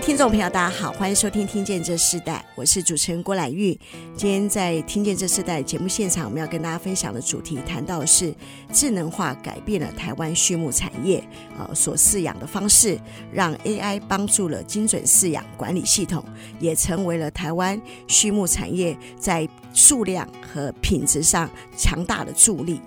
听众朋友，大家好，欢迎收听《听见这世代》，我是主持人郭兰玉。今天在《听见这世代》节目现场，我们要跟大家分享的主题，谈到的是智能化改变了台湾畜牧产业呃所饲养的方式，让 AI 帮助了精准饲养管理系统，也成为了台湾畜牧产业在数量和品质上强大的助力。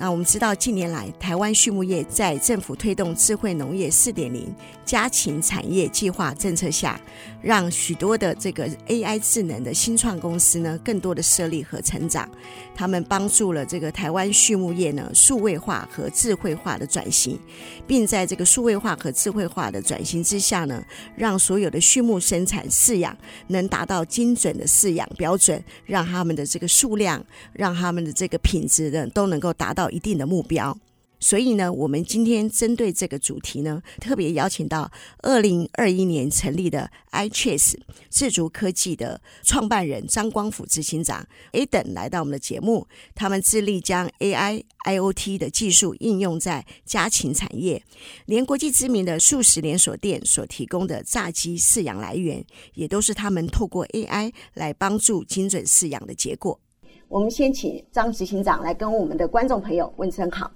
那我们知道，近年来台湾畜牧业在政府推动智慧农业四点零家禽产业计划政策下，让许多的这个 AI 智能的新创公司呢，更多的设立和成长。他们帮助了这个台湾畜牧业呢，数位化和智慧化的转型，并在这个数位化和智慧化的转型之下呢，让所有的畜牧生产饲养能达到精准的饲养标准，让他们的这个数量，让他们的这个品质呢，都能够达到一定的目标。所以呢，我们今天针对这个主题呢，特别邀请到二零二一年成立的 iChase 智筑科技的创办人张光甫执行长 Adam 来到我们的节目。他们致力将 AI、IoT 的技术应用在家禽产业，连国际知名的素食连锁店所提供的炸鸡饲养来源，也都是他们透过 AI 来帮助精准饲养的结果。我们先请张执行长来跟我们的观众朋友问声好。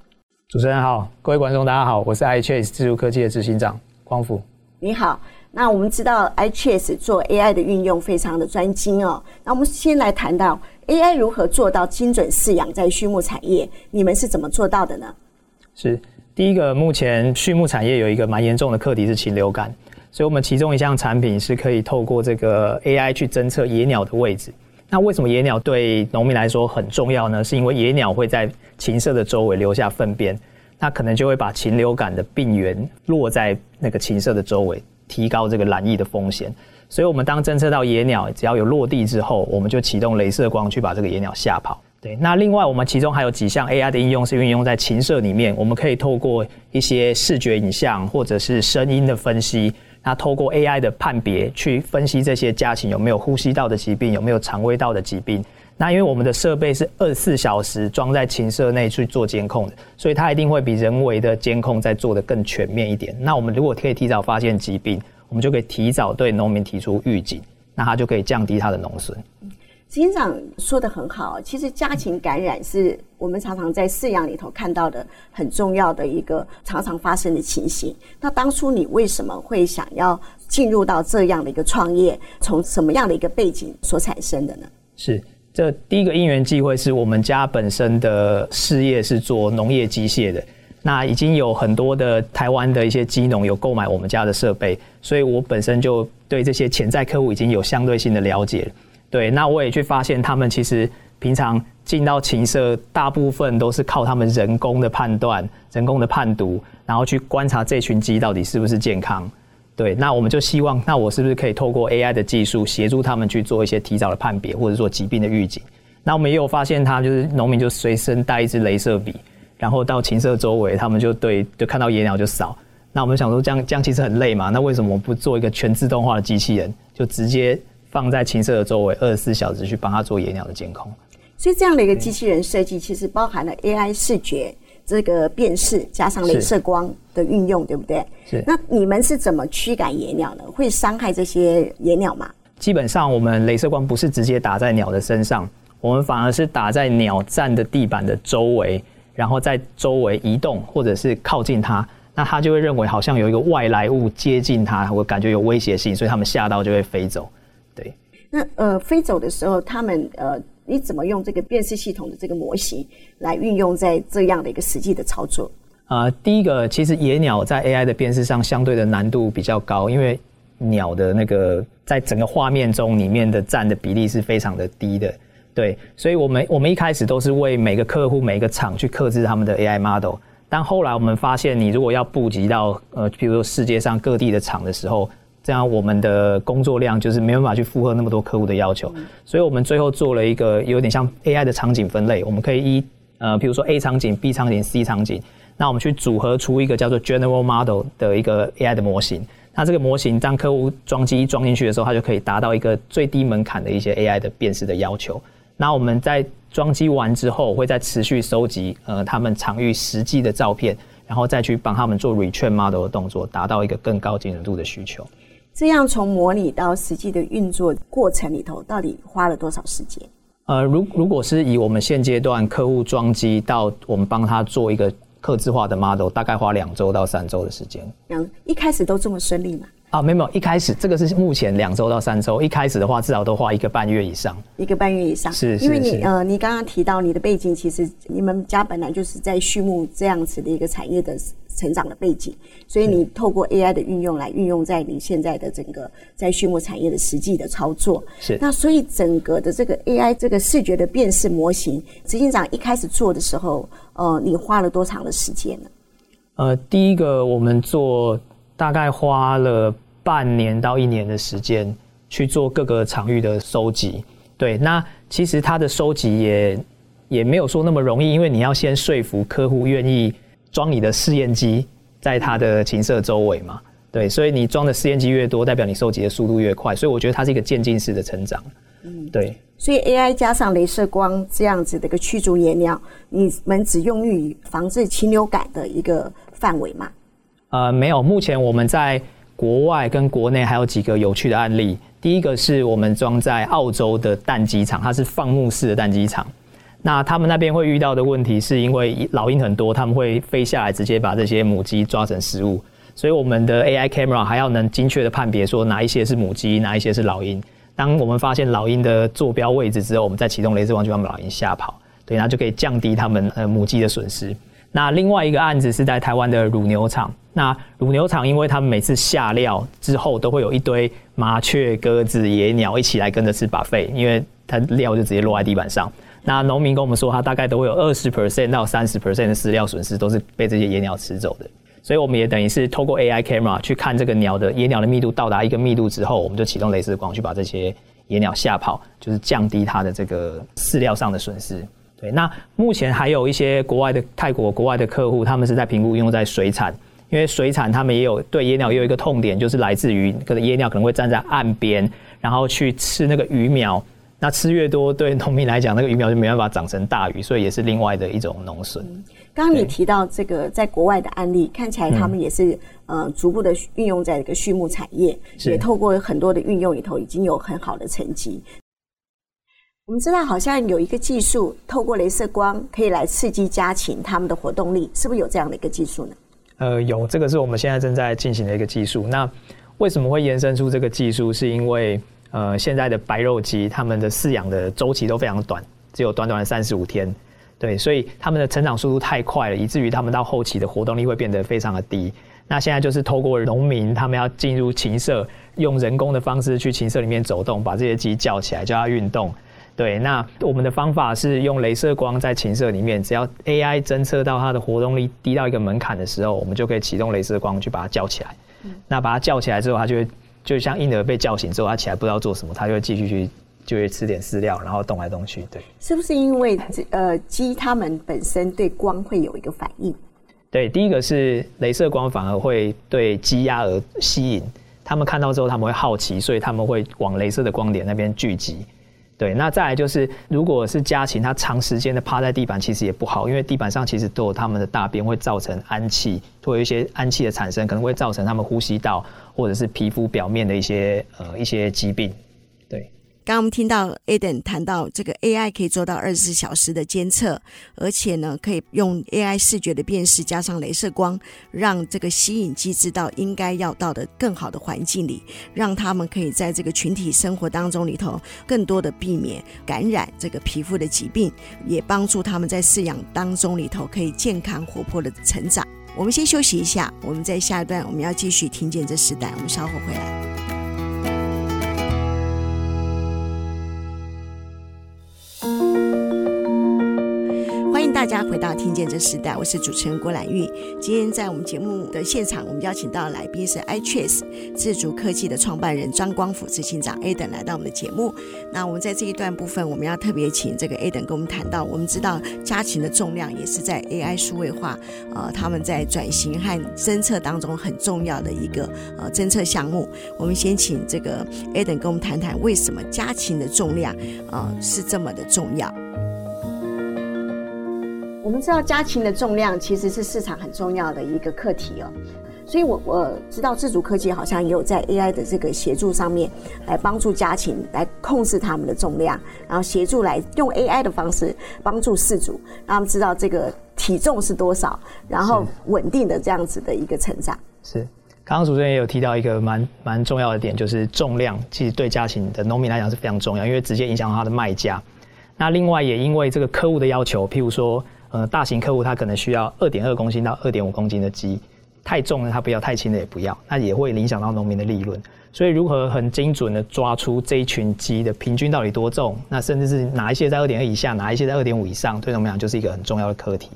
主持人好，各位观众大家好，我是 iChase 自助科技的执行长光辅。你好，那我们知道 iChase 做 AI 的运用非常的专精哦。那我们先来谈到 AI 如何做到精准饲养在畜牧产业，你们是怎么做到的呢？是第一个，目前畜牧产业有一个蛮严重的课题是禽流感，所以我们其中一项产品是可以透过这个 AI 去侦测野鸟的位置。那为什么野鸟对农民来说很重要呢？是因为野鸟会在禽舍的周围留下粪便，那可能就会把禽流感的病源落在那个禽舍的周围，提高这个染疫的风险。所以，我们当侦测到野鸟只要有落地之后，我们就启动镭射光去把这个野鸟吓跑。对，那另外我们其中还有几项 AI 的应用是运用在禽舍里面，我们可以透过一些视觉影像或者是声音的分析。那透过 AI 的判别去分析这些家禽有没有呼吸道的疾病，有没有肠胃道的疾病。那因为我们的设备是二十四小时装在禽舍内去做监控的，所以它一定会比人为的监控再做得更全面一点。那我们如果可以提早发现疾病，我们就可以提早对农民提出预警，那它就可以降低它的农损。执行长说的很好，其实家禽感染是我们常常在饲养里头看到的很重要的一个常常发生的情形。那当初你为什么会想要进入到这样的一个创业？从什么样的一个背景所产生的呢？是这第一个因缘际会，是我们家本身的事业是做农业机械的，那已经有很多的台湾的一些机农有购买我们家的设备，所以我本身就对这些潜在客户已经有相对性的了解。对，那我也去发现，他们其实平常进到禽舍，大部分都是靠他们人工的判断、人工的判读，然后去观察这群鸡到底是不是健康。对，那我们就希望，那我是不是可以透过 AI 的技术，协助他们去做一些提早的判别，或者说疾病的预警。那我们也有发现，他就是农民就随身带一支镭射笔，然后到禽舍周围，他们就对，就看到野鸟就扫。那我们想说，这样这样其实很累嘛，那为什么不做一个全自动化的机器人，就直接？放在禽舍的周围，二十四小时去帮他做野鸟的监控。所以这样的一个机器人设计，其实包含了 AI 视觉这个辨识，加上镭射光的运用，对不对？是。那你们是怎么驱赶野鸟呢？会伤害这些野鸟吗？基本上，我们镭射光不是直接打在鸟的身上，我们反而是打在鸟站的地板的周围，然后在周围移动或者是靠近它，那它就会认为好像有一个外来物接近它，我感觉有威胁性，所以它们吓到就会飞走。对，那呃飞走的时候，他们呃你怎么用这个辨识系统的这个模型来运用在这样的一个实际的操作？呃，第一个其实野鸟在 AI 的辨识上相对的难度比较高，因为鸟的那个在整个画面中里面的占的比例是非常的低的，对，所以我们我们一开始都是为每个客户每个厂去克制他们的 AI model，但后来我们发现，你如果要布及到呃，比如说世界上各地的厂的时候。这样我们的工作量就是没办法去负荷那么多客户的要求，所以我们最后做了一个有点像 AI 的场景分类，我们可以依呃，比如说 A 场景、B 场景、C 场景，那我们去组合出一个叫做 General Model 的一个 AI 的模型。那这个模型当客户装机一装进去的时候，它就可以达到一个最低门槛的一些 AI 的辨识的要求。那我们在装机完之后，会再持续收集呃他们场域实际的照片，然后再去帮他们做 retrain model 的动作，达到一个更高精准度的需求。这样从模拟到实际的运作过程里头，到底花了多少时间？呃，如如果是以我们现阶段客户装机到我们帮他做一个客制化的 model，大概花两周到三周的时间。两，一开始都这么顺利吗？啊，没有没有，一开始这个是目前两周到三周，一开始的话至少都花一个半月以上。一个半月以上，是，是，因为你呃，你刚刚提到你的背景，其实你们家本来就是在畜牧这样子的一个产业的成长的背景，所以你透过 AI 的运用来运用在你现在的整个在畜牧产业的实际的操作。是，那所以整个的这个 AI 这个视觉的辨识模型，执行长一开始做的时候，呃，你花了多长的时间呢？呃，第一个我们做大概花了。半年到一年的时间去做各个场域的收集，对，那其实它的收集也也没有说那么容易，因为你要先说服客户愿意装你的试验机在它的琴瑟周围嘛，对，所以你装的试验机越多，代表你收集的速度越快，所以我觉得它是一个渐进式的成长，嗯，对。所以 AI 加上镭射光这样子的一个驱逐野鸟，你们只用于防治禽流感的一个范围吗？呃，没有，目前我们在。国外跟国内还有几个有趣的案例。第一个是我们装在澳洲的蛋鸡场，它是放牧式的蛋鸡场。那他们那边会遇到的问题，是因为老鹰很多，他们会飞下来直接把这些母鸡抓成食物。所以我们的 AI camera 还要能精确的判别说哪一些是母鸡，哪一些是老鹰。当我们发现老鹰的坐标位置之后，我们再启动雷射光去把老鹰吓跑，对，那就可以降低他们呃母鸡的损失。那另外一个案子是在台湾的乳牛场。那乳牛场，因为他们每次下料之后，都会有一堆麻雀、鸽子、野鸟一起来跟着吃把废因为它料就直接落在地板上。那农民跟我们说，他大概都会有二十 percent 到三十 percent 的饲料损失，都是被这些野鸟吃走的。所以我们也等于是透过 AI camera 去看这个鸟的野鸟的密度到达一个密度之后，我们就启动雷射光去把这些野鸟吓跑，就是降低它的这个饲料上的损失。对，那目前还有一些国外的泰国国外的客户，他们是在评估用在水产，因为水产他们也有对野鸟也有一个痛点，就是来自于可能野鸟可能会站在岸边，然后去吃那个鱼苗，那吃越多，对农民来讲，那个鱼苗就没办法长成大鱼，所以也是另外的一种农损。刚刚你提到这个在国外的案例，看起来他们也是呃逐步的运用在这个畜牧产业，也透过很多的运用里头，已经有很好的成绩。我们知道好像有一个技术，透过镭射光可以来刺激家禽它们的活动力，是不是有这样的一个技术呢？呃，有，这个是我们现在正在进行的一个技术。那为什么会延伸出这个技术？是因为呃，现在的白肉鸡它们的饲养的周期都非常短，只有短短的三十五天，对，所以它们的成长速度太快了，以至于它们到后期的活动力会变得非常的低。那现在就是透过农民他们要进入禽舍，用人工的方式去禽舍里面走动，把这些鸡叫起来，叫它运动。对，那我们的方法是用镭射光在禽舍里面，只要 AI 侦测到它的活动力低到一个门槛的时候，我们就可以启动镭射光去把它叫起来。那把它叫起来之后，它就会就像婴儿被叫醒之后，他起来不知道做什么，他就会继续去就会吃点饲料，然后动来动去。对，是不是因为呃鸡它们本身对光会有一个反应？对，第一个是镭射光反而会对鸡鸭而吸引，它们看到之后他们会好奇，所以他们会往镭射的光点那边聚集。对，那再来就是，如果是家禽，它长时间的趴在地板，其实也不好，因为地板上其实都有它们的大便，会造成氨气，会有一些氨气的产生，可能会造成它们呼吸道或者是皮肤表面的一些呃一些疾病。对刚刚我们听到 Aden 谈到这个 AI 可以做到二十四小时的监测，而且呢，可以用 AI 视觉的辨识加上镭射光，让这个吸引鸡知道应该要到的更好的环境里，让他们可以在这个群体生活当中里头更多的避免感染这个皮肤的疾病，也帮助他们在饲养当中里头可以健康活泼的成长。我们先休息一下，我们在下一段我们要继续听见这时代，我们稍后回来。到听见这时代，我是主持人郭兰玉。今天在我们节目的现场，我们邀请到的来宾是 iTrace 自主科技的创办人张光辅执行长 Aden 来到我们的节目。那我们在这一段部分，我们要特别请这个 Aden 跟我们谈到，我们知道家禽的重量也是在 AI 数位化，呃，他们在转型和侦测当中很重要的一个呃侦测项目。我们先请这个 Aden 跟我们谈谈，为什么家禽的重量呃是这么的重要。我们知道家禽的重量其实是市场很重要的一个课题哦，所以我我知道自主科技好像也有在 AI 的这个协助上面来帮助家禽来控制它们的重量，然后协助来用 AI 的方式帮助饲主，让他们知道这个体重是多少，然后稳定的这样子的一个成长。是，刚刚主持人也有提到一个蛮蛮重要的点，就是重量其实对家禽的农民来讲是非常重要，因为直接影响到它的卖价。那另外也因为这个客户的要求，譬如说。呃，大型客户他可能需要二点二公斤到二点五公斤的鸡，太重了他不要，太轻的也不要，那也会影响到农民的利润。所以，如何很精准的抓出这一群鸡的平均到底多重，那甚至是哪一些在二点二以下，哪一些在二点五以上，对农民来讲就是一个很重要的课题。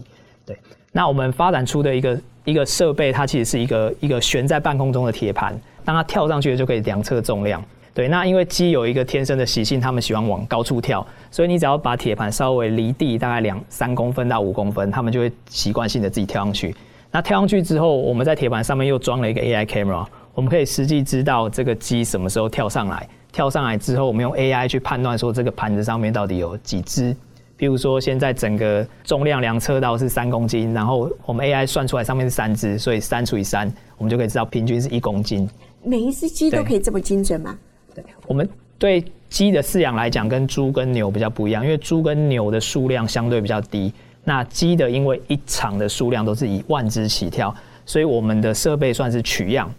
对，那我们发展出的一个一个设备，它其实是一个一个悬在半空中的铁盘，当它跳上去就可以量测重量。对，那因为鸡有一个天生的习性，它们喜欢往高处跳，所以你只要把铁盘稍微离地大概两三公分到五公分，它们就会习惯性的自己跳上去。那跳上去之后，我们在铁盘上面又装了一个 AI camera，我们可以实际知道这个鸡什么时候跳上来。跳上来之后，我们用 AI 去判断说这个盘子上面到底有几只。比如说现在整个重量量测到是三公斤，然后我们 AI 算出来上面是三只，所以三除以三，我们就可以知道平均是一公斤。每一只鸡都可以这么精准吗？对，我们对鸡的饲养来讲，跟猪跟牛比较不一样，因为猪跟牛的数量相对比较低。那鸡的，因为一场的数量都是以万只起跳，所以我们的设备算是取样。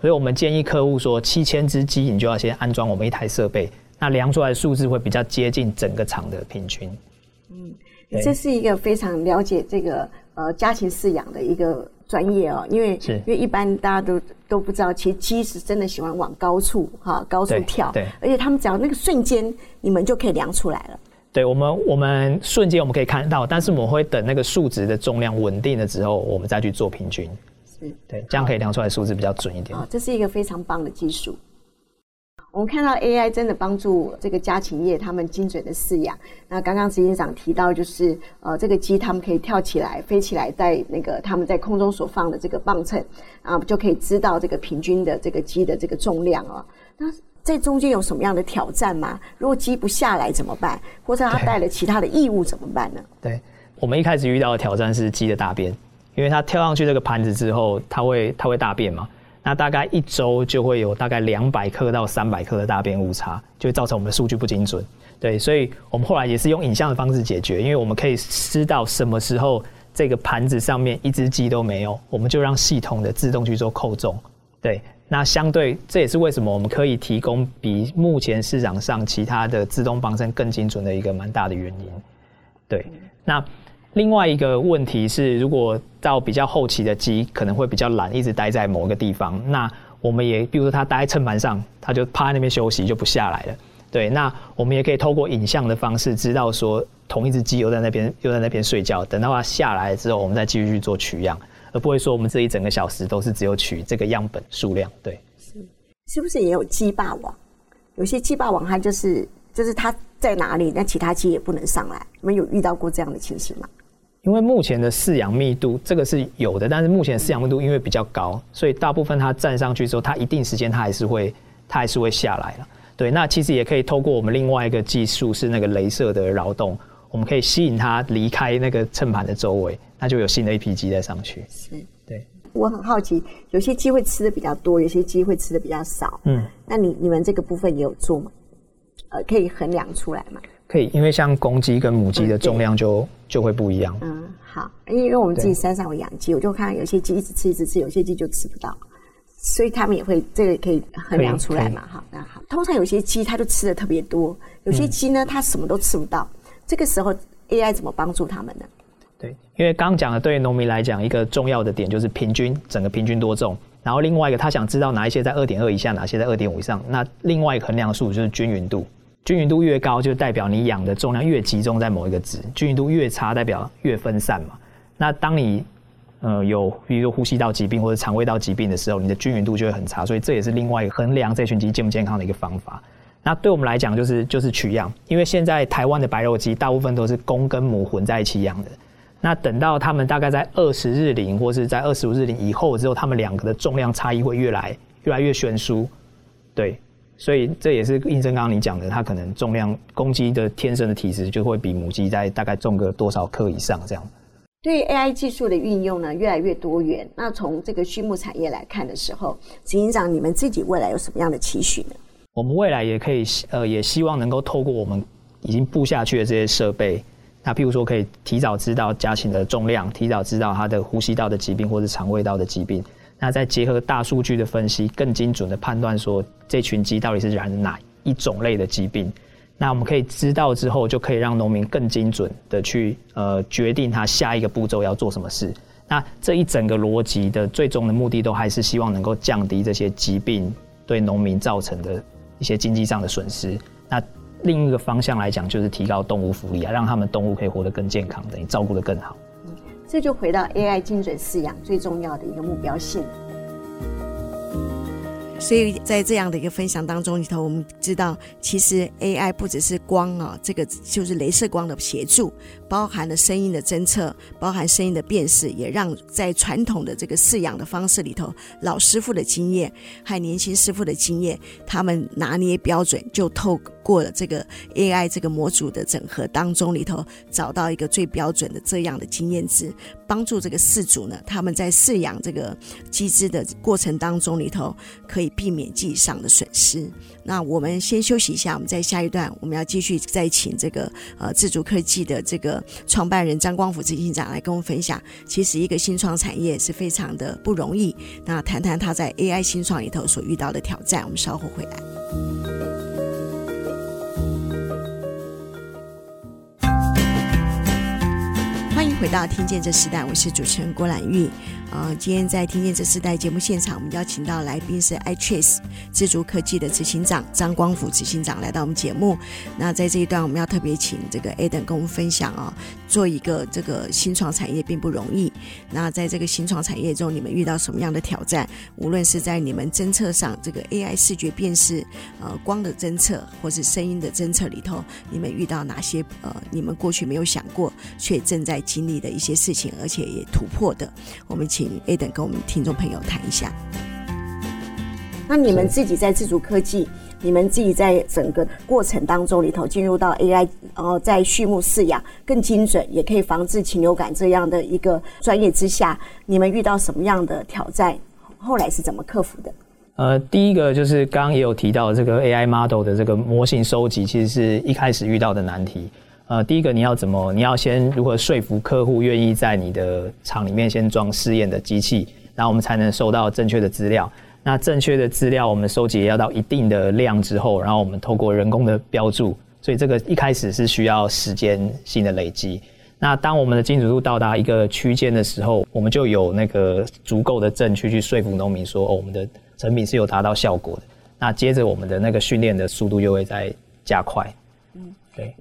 所以我们建议客户说，七千只鸡你就要先安装我们一台设备，那量出来的数字会比较接近整个场的平均。嗯，这是一个非常了解这个呃家禽饲养的一个。专业哦，因为是因为一般大家都都不知道，其实鸡是真的喜欢往高处哈高处跳，对，对，而且他们只要那个瞬间，你们就可以量出来了。对，我们我们瞬间我们可以看到，但是我们会等那个数值的重量稳定了之后，我们再去做平均。是，对，这样可以量出来数字比较准一点。啊，这是一个非常棒的技术。我们看到 AI 真的帮助这个家禽业他们精准的饲养。那刚刚执行长提到，就是呃，这个鸡他们可以跳起来、飞起来，在那个他们在空中所放的这个磅秤啊，就可以知道这个平均的这个鸡的这个重量哦。那这中间有什么样的挑战吗？如果鸡不下来怎么办？或者它带了其他的异物怎么办呢？对，我们一开始遇到的挑战是鸡的大便，因为它跳上去这个盘子之后，它会它会大便嘛。那大概一周就会有大概两百克到三百克的大便误差，就会造成我们的数据不精准。对，所以我们后来也是用影像的方式解决，因为我们可以知道什么时候这个盘子上面一只鸡都没有，我们就让系统的自动去做扣重。对，那相对这也是为什么我们可以提供比目前市场上其他的自动磅秤更精准的一个蛮大的原因。对，那。另外一个问题是，如果到比较后期的鸡可能会比较懒，一直待在某个地方。那我们也，比如说它待在秤盘上，它就趴在那边休息，就不下来了。对，那我们也可以透过影像的方式，知道说同一只鸡又在那边又在那边睡觉。等到它下来之后，我们再继续去做取样，而不会说我们这一整个小时都是只有取这个样本数量。对，是是不是也有鸡霸王？有些鸡霸王它就是就是它在哪里，那其他鸡也不能上来。你们有遇到过这样的情形吗？因为目前的饲养密度这个是有的，但是目前饲养密度因为比较高，所以大部分它站上去之后，它一定时间它还是会它还是会下来了。对，那其实也可以透过我们另外一个技术是那个镭射的扰动，我们可以吸引它离开那个秤盘的周围，那就有新的一批鸡再上去。是，对。我很好奇，有些鸡会吃的比较多，有些鸡会吃的比较少。嗯，那你你们这个部分也有做吗？呃，可以衡量出来吗？可以，因为像公鸡跟母鸡的重量就、嗯、就会不一样。嗯，好，因为我们自己山上有养鸡，我就看有些鸡一直吃一直吃，有些鸡就吃不到，所以他们也会这个可以衡量出来嘛。好，那好，通常有些鸡它就吃的特别多，有些鸡呢、嗯、它什么都吃不到，这个时候 AI 怎么帮助他们呢？对，因为刚刚讲的对于农民来讲一个重要的点就是平均整个平均多重，然后另外一个他想知道哪一些在二点二以下，哪些在二点五以上，那另外一个衡量数就是均匀度。均匀度越高，就代表你养的重量越集中在某一个值；均匀度越差，代表越分散嘛。那当你呃有比如说呼吸道疾病或者肠胃道疾病的时候，你的均匀度就会很差。所以这也是另外一个衡量这群鸡健不健康的一个方法。那对我们来讲，就是就是取样，因为现在台湾的白肉鸡大部分都是公跟母混在一起养的。那等到他们大概在二十日龄或是在二十五日龄以后之后，他们两个的重量差异会越来越来越悬殊，对。所以这也是印证刚刚你讲的，它可能重量公鸡的天生的体质就会比母鸡在大概重个多少克以上这样。对 AI 技术的运用呢，越来越多元。那从这个畜牧产业来看的时候，执行长，你们自己未来有什么样的期许呢？我们未来也可以呃，也希望能够透过我们已经布下去的这些设备，那譬如说可以提早知道家禽的重量，提早知道它的呼吸道的疾病或者肠胃道的疾病。那再结合大数据的分析，更精准的判断说这群鸡到底是染哪一种类的疾病。那我们可以知道之后，就可以让农民更精准的去呃决定他下一个步骤要做什么事。那这一整个逻辑的最终的目的，都还是希望能够降低这些疾病对农民造成的一些经济上的损失。那另一个方向来讲，就是提高动物福利啊，让他们动物可以活得更健康，等于照顾得更好。这就回到 AI 精准饲养最重要的一个目标性。所以在这样的一个分享当中里头，我们知道，其实 AI 不只是光啊，这个就是镭射光的协助，包含了声音的侦测，包含声音的辨识，也让在传统的这个饲养的方式里头，老师傅的经验和年轻师傅的经验，他们拿捏标准，就透过了这个 AI 这个模组的整合当中里头，找到一个最标准的这样的经验值，帮助这个饲主呢，他们在饲养这个鸡只的过程当中里头，可以。避免记忆上的损失。那我们先休息一下，我们在下一段我们要继续再请这个呃自主科技的这个创办人张光福执行长来跟我们分享。其实一个新创产业是非常的不容易。那谈谈他在 AI 新创里头所遇到的挑战。我们稍后回来。回到听见这时代，我是主持人郭兰玉。呃，今天在听见这世代节目现场，我们邀请到来宾是 iTrace 自主科技的执行长张光福执行长来到我们节目。那在这一段，我们要特别请这个 Adam 跟我们分享啊、哦，做一个这个新创产业并不容易。那在这个新创产业中，你们遇到什么样的挑战？无论是在你们侦测上，这个 AI 视觉辨识，呃，光的侦测，或是声音的侦测里头，你们遇到哪些呃，你们过去没有想过却正在经历的一些事情，而且也突破的？我们。请 Adam 跟我们听众朋友谈一下。那你们自己在自主科技，你们自己在整个过程当中里头进入到 AI，然后在畜牧饲养更精准，也可以防治禽流感这样的一个专业之下，你们遇到什么样的挑战？后来是怎么克服的？呃，第一个就是刚刚也有提到这个 AI model 的这个模型收集，其实是一开始遇到的难题。呃，第一个你要怎么？你要先如何说服客户愿意在你的厂里面先装试验的机器，然后我们才能收到正确的资料。那正确的资料我们收集要到一定的量之后，然后我们透过人工的标注，所以这个一开始是需要时间性的累积。那当我们的精准度到达一个区间的时候，我们就有那个足够的证据去说服农民说，哦，我们的成品是有达到效果的。那接着我们的那个训练的速度又会再加快。嗯，对。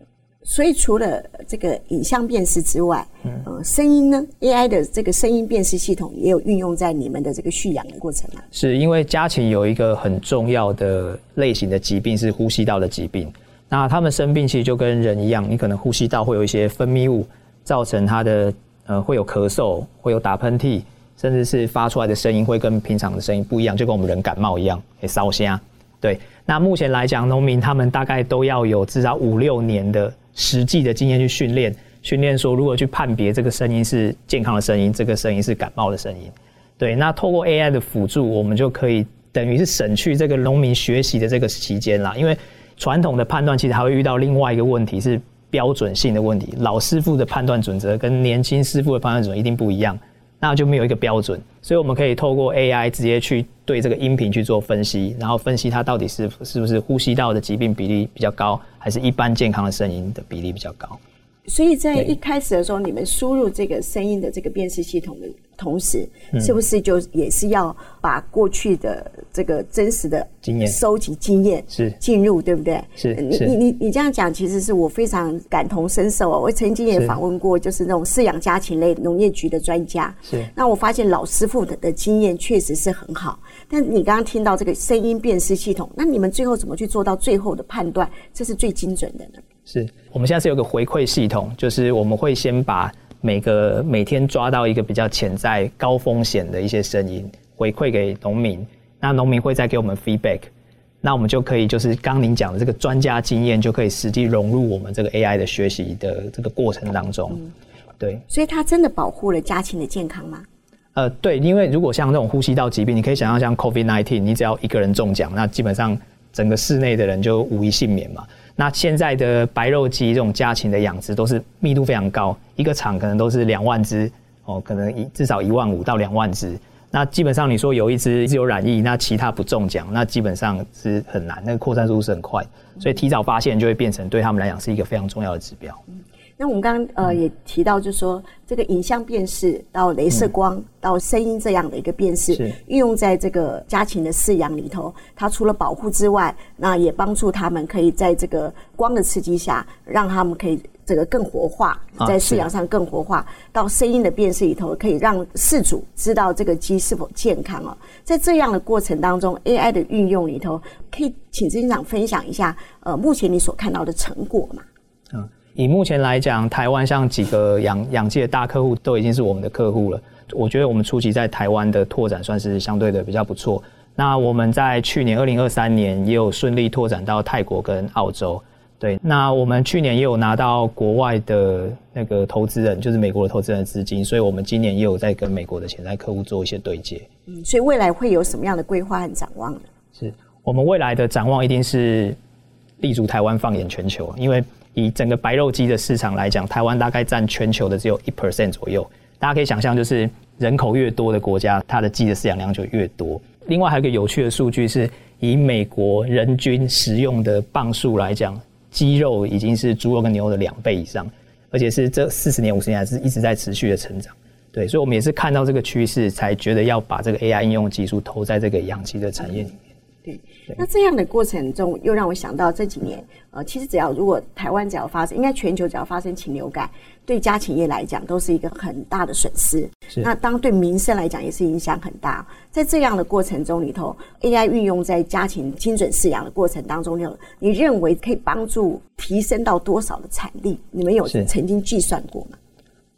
所以除了这个影像辨识之外，嗯，呃，声音呢？AI 的这个声音辨识系统也有运用在你们的这个蓄养的过程啊？是因为家禽有一个很重要的类型的疾病是呼吸道的疾病，那他们生病其实就跟人一样，你可能呼吸道会有一些分泌物，造成它的呃会有咳嗽，会有打喷嚏，甚至是发出来的声音会跟平常的声音不一样，就跟我们人感冒一样，会烧声。对，那目前来讲，农民他们大概都要有至少五六年的。实际的经验去训练，训练说如何去判别这个声音是健康的声音，这个声音是感冒的声音。对，那透过 AI 的辅助，我们就可以等于是省去这个农民学习的这个期间啦。因为传统的判断其实还会遇到另外一个问题是标准性的问题，老师傅的判断准则跟年轻师傅的判断准则一定不一样，那就没有一个标准。所以我们可以透过 AI 直接去对这个音频去做分析，然后分析它到底是是不是呼吸道的疾病比例比较高。还是一般健康的声音的比例比较高，所以在一开始的时候，你们输入这个声音的这个辨识系统的同时，是不是就也是要把过去的这个真实的经验收集经验是进入，对不对？是你你你你这样讲，其实是我非常感同身受哦。我曾经也访问过，就是那种饲养家禽类农业局的专家。是，那我发现老师傅的的经验确实是很好。但你刚刚听到这个声音辨识系统，那你们最后怎么去做到最后的判断？这是最精准的呢？是我们现在是有个回馈系统，就是我们会先把。每个每天抓到一个比较潜在高风险的一些声音，回馈给农民，那农民会再给我们 feedback，那我们就可以就是刚您讲的这个专家经验，就可以实际融入我们这个 AI 的学习的这个过程当中。嗯、对，所以它真的保护了家禽的健康吗？呃，对，因为如果像这种呼吸道疾病，你可以想象像 COVID-19，你只要一个人中奖，那基本上整个室内的人就无一幸免嘛。那现在的白肉鸡这种家禽的养殖都是密度非常高，一个厂可能都是两万只哦，可能一至少一万五到两万只。那基本上你说有一只有染疫，那其他不中奖，那基本上是很难，那个扩散速度是很快，所以提早发现就会变成对他们来讲是一个非常重要的指标。那我们刚刚呃也提到，就是说这个影像辨识到镭射光、嗯、到声音这样的一个辨识，运用在这个家禽的饲养里头，它除了保护之外，那也帮助他们可以在这个光的刺激下，让他们可以这个更活化，在饲养上更活化。啊、到声音的辨识里头，可以让饲主知道这个鸡是否健康哦。在这样的过程当中，AI 的运用里头，可以请执行长分享一下，呃，目前你所看到的成果吗？嗯。以目前来讲，台湾像几个养养鸡的大客户都已经是我们的客户了。我觉得我们初期在台湾的拓展算是相对的比较不错。那我们在去年二零二三年也有顺利拓展到泰国跟澳洲。对，那我们去年也有拿到国外的那个投资人，就是美国的投资人资金，所以我们今年也有在跟美国的潜在客户做一些对接。嗯，所以未来会有什么样的规划和展望呢？是我们未来的展望一定是立足台湾，放眼全球，因为。以整个白肉鸡的市场来讲，台湾大概占全球的只有一 percent 左右。大家可以想象，就是人口越多的国家，它的鸡的饲养量就越多。另外还有一个有趣的数据是，以美国人均食用的磅数来讲，鸡肉已经是猪肉跟牛肉的两倍以上，而且是这四十年、五十年还是一直在持续的成长。对，所以我们也是看到这个趋势，才觉得要把这个 AI 应用技术投在这个养鸡的产业里。对，那这样的过程中，又让我想到这几年，呃，其实只要如果台湾只要发生，应该全球只要发生禽流感，对家禽业来讲都是一个很大的损失。是。那当对民生来讲也是影响很大。在这样的过程中里头，AI 运用在家禽精准饲养的过程当中，你认为可以帮助提升到多少的产力？你们有曾经计算过吗？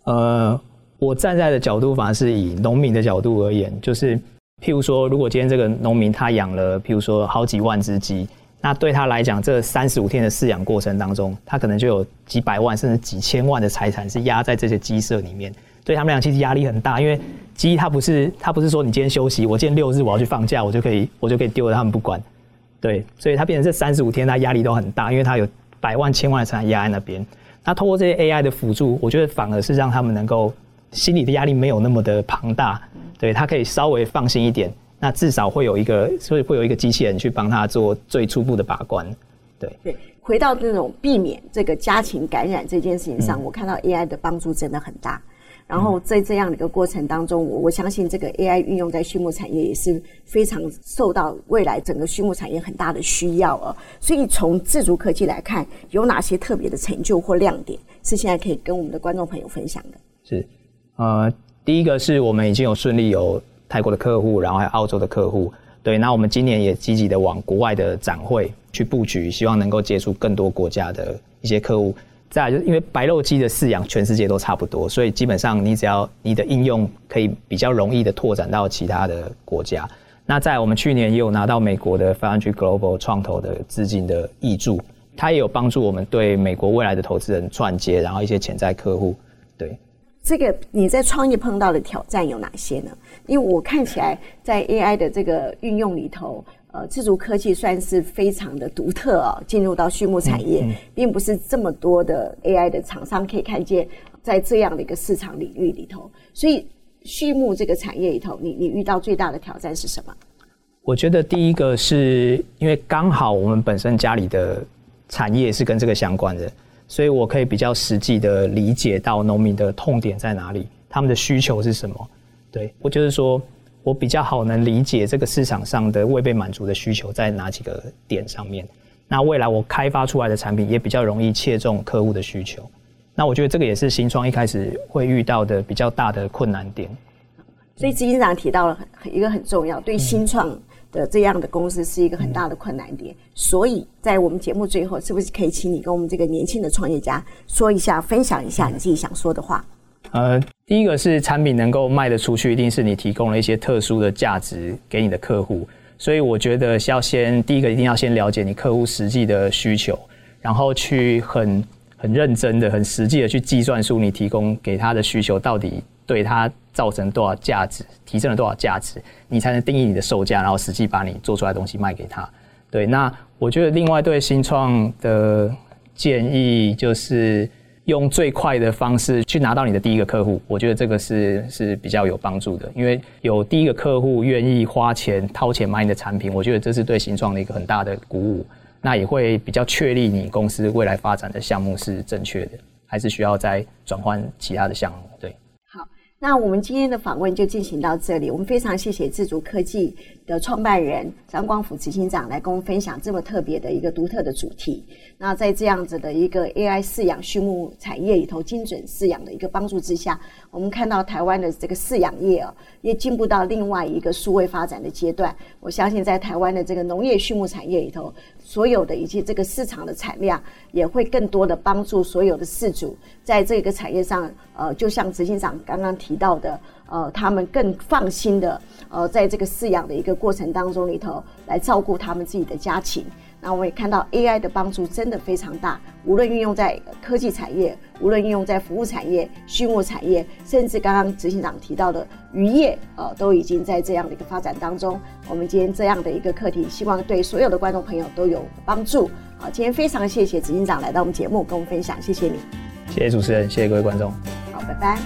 呃，我站在的角度反而是以农民的角度而言，就是。譬如说，如果今天这个农民他养了，譬如说好几万只鸡，那对他来讲，这三十五天的饲养过程当中，他可能就有几百万甚至几千万的财产是压在这些鸡舍里面，对他们俩其实压力很大，因为鸡它不是它不是说你今天休息，我今天六日我要去放假，我就可以我就可以丢了他们不管，对，所以它变成这三十五天，它压力都很大，因为它有百万千万的财产压在那边。那通过这些 AI 的辅助，我觉得反而是让他们能够心理的压力没有那么的庞大。对，他可以稍微放心一点，那至少会有一个，所以会有一个机器人去帮他做最初步的把关。对对，回到这种避免这个家禽感染这件事情上，嗯、我看到 AI 的帮助真的很大。然后在这样的一个过程当中，我我相信这个 AI 运用在畜牧产业也是非常受到未来整个畜牧产业很大的需要哦。所以从自主科技来看，有哪些特别的成就或亮点是现在可以跟我们的观众朋友分享的？是，呃。第一个是我们已经有顺利有泰国的客户，然后还有澳洲的客户。对，那我们今年也积极的往国外的展会去布局，希望能够接触更多国家的一些客户。再就是因为白肉鸡的饲养全世界都差不多，所以基本上你只要你的应用可以比较容易的拓展到其他的国家。那在我们去年也有拿到美国的 Foundry Global 创投的资金的挹注，它也有帮助我们对美国未来的投资人串接，然后一些潜在客户，对。这个你在创业碰到的挑战有哪些呢？因为我看起来在 AI 的这个运用里头，呃，自主科技算是非常的独特啊、哦，进入到畜牧产业，嗯嗯、并不是这么多的 AI 的厂商可以看见在这样的一个市场领域里头。所以，畜牧这个产业里头，你你遇到最大的挑战是什么？我觉得第一个是因为刚好我们本身家里的产业是跟这个相关的。所以我可以比较实际的理解到农民的痛点在哪里，他们的需求是什么。对，我就是说我比较好能理解这个市场上的未被满足的需求在哪几个点上面。那未来我开发出来的产品也比较容易切中客户的需求。那我觉得这个也是新创一开始会遇到的比较大的困难点。所以执行长提到了很一个很重要，对新创的这样的公司是一个很大的困难点。所以在我们节目最后，是不是可以请你跟我们这个年轻的创业家说一下，分享一下你自己想说的话？呃，第一个是产品能够卖得出去，一定是你提供了一些特殊的价值给你的客户。所以我觉得要先第一个一定要先了解你客户实际的需求，然后去很很认真的、很实际的去计算出你提供给他的需求到底对他造成多少价值，提升了多少价值，你才能定义你的售价，然后实际把你做出来的东西卖给他。对，那我觉得另外对新创的建议就是。用最快的方式去拿到你的第一个客户，我觉得这个是是比较有帮助的，因为有第一个客户愿意花钱掏钱买你的产品，我觉得这是对新创的一个很大的鼓舞，那也会比较确立你公司未来发展的项目是正确的，还是需要再转换其他的项目，对。那我们今天的访问就进行到这里。我们非常谢谢自足科技的创办人张光福执行长来跟我们分享这么特别的一个独特的主题。那在这样子的一个 AI 饲养畜牧产业里头，精准饲养的一个帮助之下，我们看到台湾的这个饲养业啊，也进步到另外一个数位发展的阶段。我相信在台湾的这个农业畜牧产业里头，所有的一些这个市场的产量，也会更多的帮助所有的饲主在这个产业上，呃，就像执行长刚刚。提到的，呃，他们更放心的，呃，在这个饲养的一个过程当中里头，来照顾他们自己的家禽。那我们也看到 AI 的帮助真的非常大，无论运用在科技产业，无论运用在服务产业、畜牧产业，甚至刚刚执行长提到的渔业，呃，都已经在这样的一个发展当中。我们今天这样的一个课题，希望对所有的观众朋友都有帮助。好，今天非常谢谢执行长来到我们节目跟我们分享，谢谢你。谢谢主持人，谢谢各位观众。好，拜拜。